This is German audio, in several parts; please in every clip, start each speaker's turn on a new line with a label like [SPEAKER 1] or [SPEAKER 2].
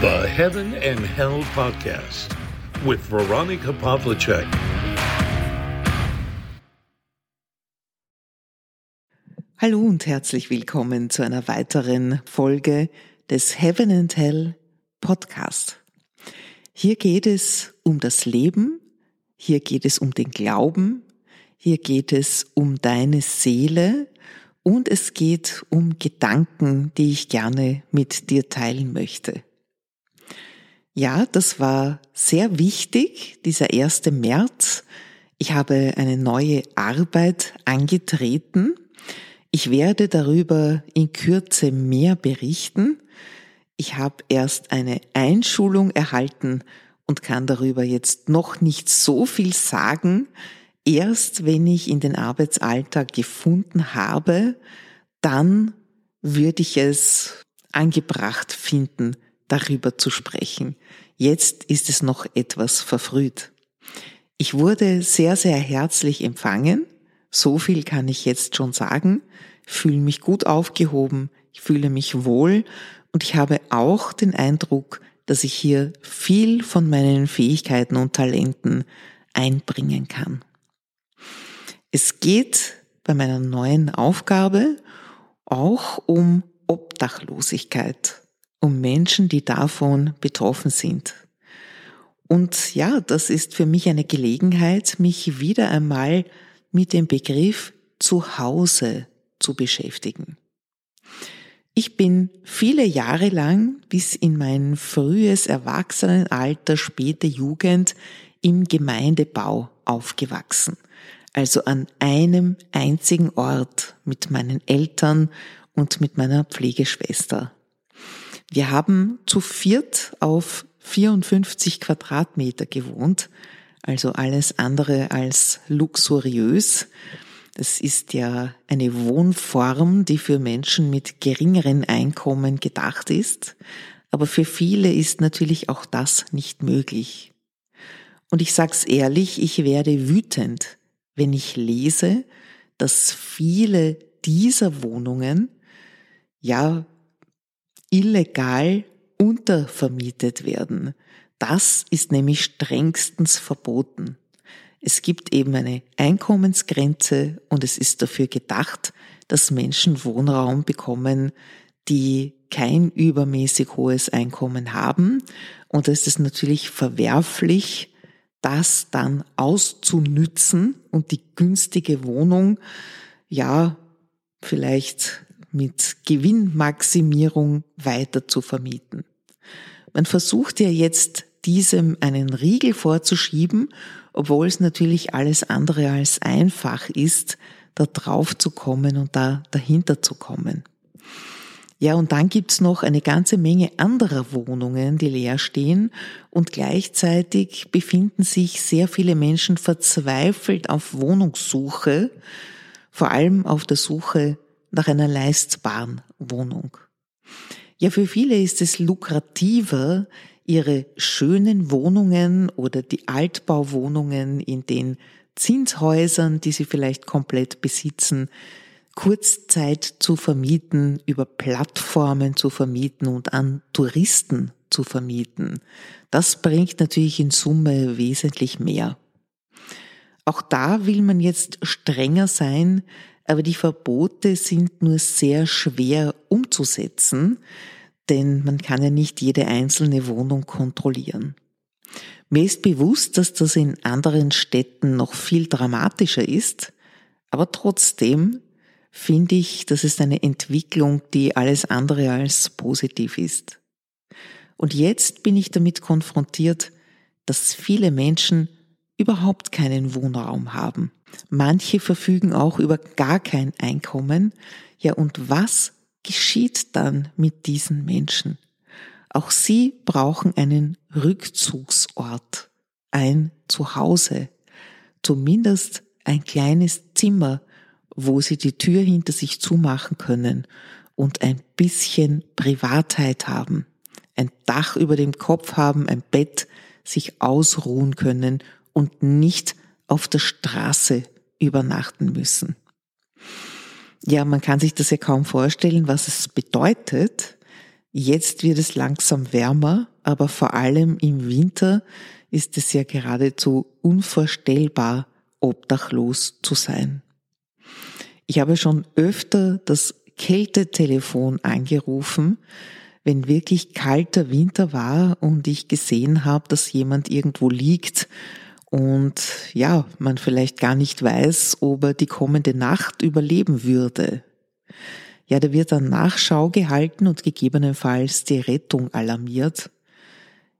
[SPEAKER 1] The Heaven and Hell Podcast with Veronica Pavlicek.
[SPEAKER 2] Hallo und herzlich willkommen zu einer weiteren Folge des Heaven and Hell Podcast. Hier geht es um das Leben, hier geht es um den Glauben, hier geht es um deine Seele und es geht um Gedanken, die ich gerne mit dir teilen möchte. Ja, das war sehr wichtig, dieser 1. März. Ich habe eine neue Arbeit angetreten. Ich werde darüber in Kürze mehr berichten. Ich habe erst eine Einschulung erhalten und kann darüber jetzt noch nicht so viel sagen. Erst wenn ich in den Arbeitsalltag gefunden habe, dann würde ich es angebracht finden, darüber zu sprechen. Jetzt ist es noch etwas verfrüht. Ich wurde sehr, sehr herzlich empfangen. So viel kann ich jetzt schon sagen. fühle mich gut aufgehoben. Ich fühle mich wohl. Und ich habe auch den Eindruck, dass ich hier viel von meinen Fähigkeiten und Talenten einbringen kann. Es geht bei meiner neuen Aufgabe auch um Obdachlosigkeit um Menschen, die davon betroffen sind. Und ja, das ist für mich eine Gelegenheit, mich wieder einmal mit dem Begriff Zuhause zu beschäftigen. Ich bin viele Jahre lang bis in mein frühes Erwachsenenalter, späte Jugend im Gemeindebau aufgewachsen. Also an einem einzigen Ort mit meinen Eltern und mit meiner Pflegeschwester. Wir haben zu viert auf 54 Quadratmeter gewohnt, also alles andere als luxuriös. Das ist ja eine Wohnform, die für Menschen mit geringeren Einkommen gedacht ist, aber für viele ist natürlich auch das nicht möglich. Und ich sag's ehrlich, ich werde wütend, wenn ich lese, dass viele dieser Wohnungen ja illegal untervermietet werden. Das ist nämlich strengstens verboten. Es gibt eben eine Einkommensgrenze und es ist dafür gedacht, dass Menschen Wohnraum bekommen, die kein übermäßig hohes Einkommen haben. Und es ist natürlich verwerflich, das dann auszunützen und die günstige Wohnung, ja, vielleicht mit Gewinnmaximierung weiter zu vermieten. Man versucht ja jetzt diesem einen Riegel vorzuschieben, obwohl es natürlich alles andere als einfach ist, da drauf zu kommen und da dahinter zu kommen. Ja, und dann gibt's noch eine ganze Menge anderer Wohnungen, die leer stehen und gleichzeitig befinden sich sehr viele Menschen verzweifelt auf Wohnungssuche, vor allem auf der Suche nach einer leistbaren Wohnung. Ja, für viele ist es lukrativer, ihre schönen Wohnungen oder die Altbauwohnungen in den Zinshäusern, die sie vielleicht komplett besitzen, Kurzzeit zu vermieten, über Plattformen zu vermieten und an Touristen zu vermieten. Das bringt natürlich in Summe wesentlich mehr. Auch da will man jetzt strenger sein, aber die Verbote sind nur sehr schwer umzusetzen, denn man kann ja nicht jede einzelne Wohnung kontrollieren. Mir ist bewusst, dass das in anderen Städten noch viel dramatischer ist, aber trotzdem finde ich, das ist eine Entwicklung, die alles andere als positiv ist. Und jetzt bin ich damit konfrontiert, dass viele Menschen überhaupt keinen Wohnraum haben. Manche verfügen auch über gar kein Einkommen. Ja, und was geschieht dann mit diesen Menschen? Auch sie brauchen einen Rückzugsort, ein Zuhause, zumindest ein kleines Zimmer, wo sie die Tür hinter sich zumachen können und ein bisschen Privatheit haben, ein Dach über dem Kopf haben, ein Bett, sich ausruhen können und nicht auf der Straße übernachten müssen. Ja, man kann sich das ja kaum vorstellen, was es bedeutet. Jetzt wird es langsam wärmer aber vor allem im Winter ist es ja geradezu unvorstellbar, obdachlos zu sein. Ich habe schon öfter das Kältetelefon angerufen, wenn wirklich kalter Winter war und ich gesehen habe, dass jemand irgendwo liegt und ja, man vielleicht gar nicht weiß, ob er die kommende Nacht überleben würde. Ja, da wird dann Nachschau gehalten und gegebenenfalls die Rettung alarmiert.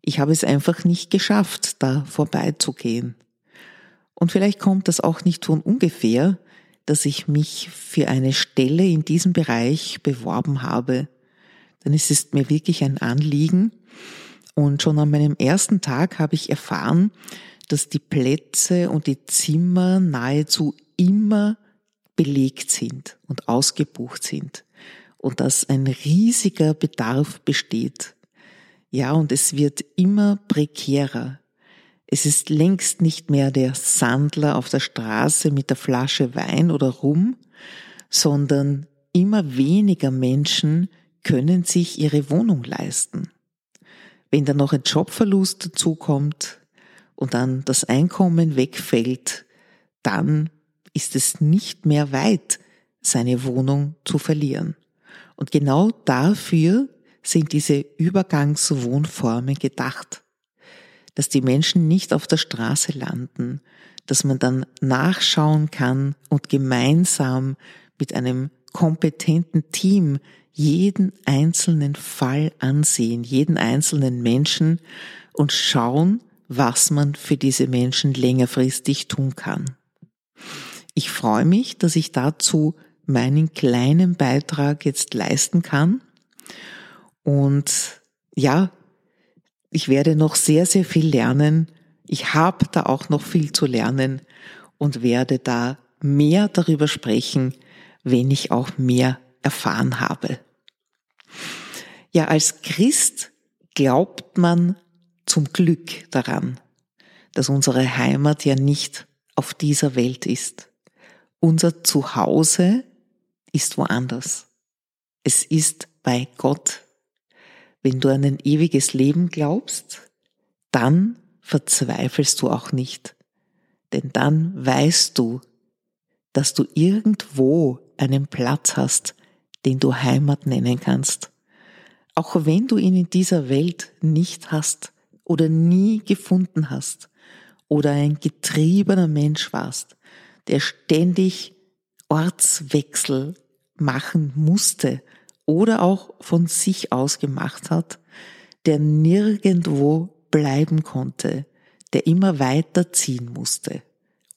[SPEAKER 2] Ich habe es einfach nicht geschafft, da vorbeizugehen. Und vielleicht kommt das auch nicht von ungefähr, dass ich mich für eine Stelle in diesem Bereich beworben habe. Denn es ist mir wirklich ein Anliegen. Und schon an meinem ersten Tag habe ich erfahren, dass die Plätze und die Zimmer nahezu immer belegt sind und ausgebucht sind und dass ein riesiger Bedarf besteht. Ja, und es wird immer prekärer. Es ist längst nicht mehr der Sandler auf der Straße mit der Flasche Wein oder Rum, sondern immer weniger Menschen können sich ihre Wohnung leisten. Wenn dann noch ein Jobverlust dazukommt und dann das Einkommen wegfällt, dann ist es nicht mehr weit, seine Wohnung zu verlieren. Und genau dafür sind diese Übergangswohnformen gedacht. Dass die Menschen nicht auf der Straße landen, dass man dann nachschauen kann und gemeinsam mit einem kompetenten Team jeden einzelnen Fall ansehen, jeden einzelnen Menschen und schauen, was man für diese Menschen längerfristig tun kann. Ich freue mich, dass ich dazu meinen kleinen Beitrag jetzt leisten kann und ja, ich werde noch sehr, sehr viel lernen. Ich habe da auch noch viel zu lernen und werde da mehr darüber sprechen, wenn ich auch mehr erfahren habe. Ja, als Christ glaubt man zum Glück daran, dass unsere Heimat ja nicht auf dieser Welt ist. Unser Zuhause ist woanders. Es ist bei Gott wenn du an ein ewiges Leben glaubst, dann verzweifelst du auch nicht. Denn dann weißt du, dass du irgendwo einen Platz hast, den du Heimat nennen kannst. Auch wenn du ihn in dieser Welt nicht hast oder nie gefunden hast oder ein getriebener Mensch warst, der ständig Ortswechsel machen musste oder auch von sich aus gemacht hat, der nirgendwo bleiben konnte, der immer weiterziehen musste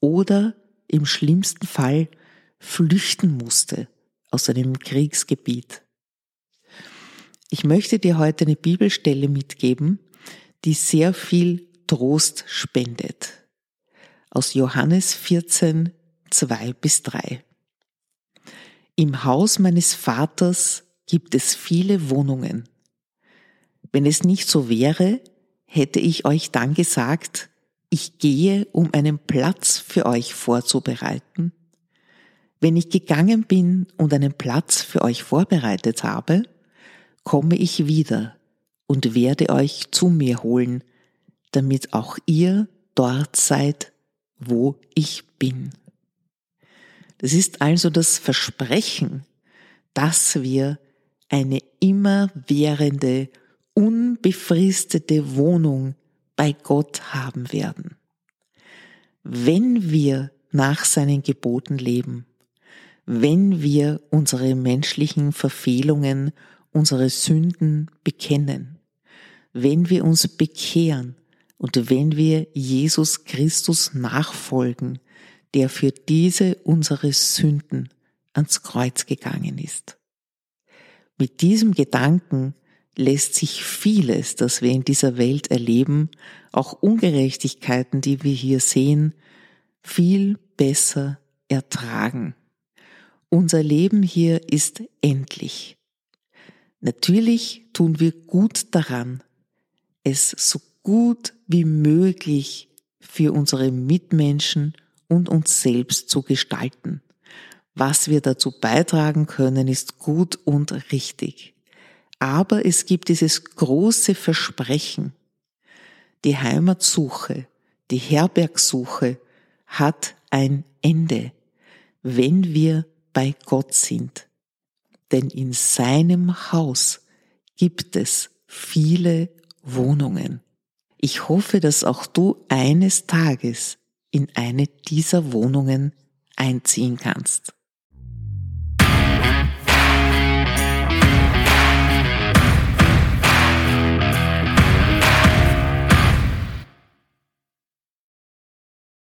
[SPEAKER 2] oder im schlimmsten Fall flüchten musste aus einem Kriegsgebiet. Ich möchte dir heute eine Bibelstelle mitgeben, die sehr viel Trost spendet. Aus Johannes 14, 2 bis 3. Im Haus meines Vaters gibt es viele Wohnungen. Wenn es nicht so wäre, hätte ich euch dann gesagt, ich gehe, um einen Platz für euch vorzubereiten. Wenn ich gegangen bin und einen Platz für euch vorbereitet habe, komme ich wieder und werde euch zu mir holen, damit auch ihr dort seid, wo ich bin. Das ist also das Versprechen, dass wir eine immerwährende, unbefristete Wohnung bei Gott haben werden. Wenn wir nach seinen Geboten leben, wenn wir unsere menschlichen Verfehlungen, unsere Sünden bekennen, wenn wir uns bekehren und wenn wir Jesus Christus nachfolgen, der für diese unsere Sünden ans Kreuz gegangen ist. Mit diesem Gedanken lässt sich vieles, das wir in dieser Welt erleben, auch Ungerechtigkeiten, die wir hier sehen, viel besser ertragen. Unser Leben hier ist endlich. Natürlich tun wir gut daran, es so gut wie möglich für unsere Mitmenschen und uns selbst zu gestalten. Was wir dazu beitragen können, ist gut und richtig. Aber es gibt dieses große Versprechen. Die Heimatsuche, die Herbergsuche hat ein Ende, wenn wir bei Gott sind. Denn in seinem Haus gibt es viele Wohnungen. Ich hoffe, dass auch du eines Tages in eine dieser Wohnungen einziehen kannst.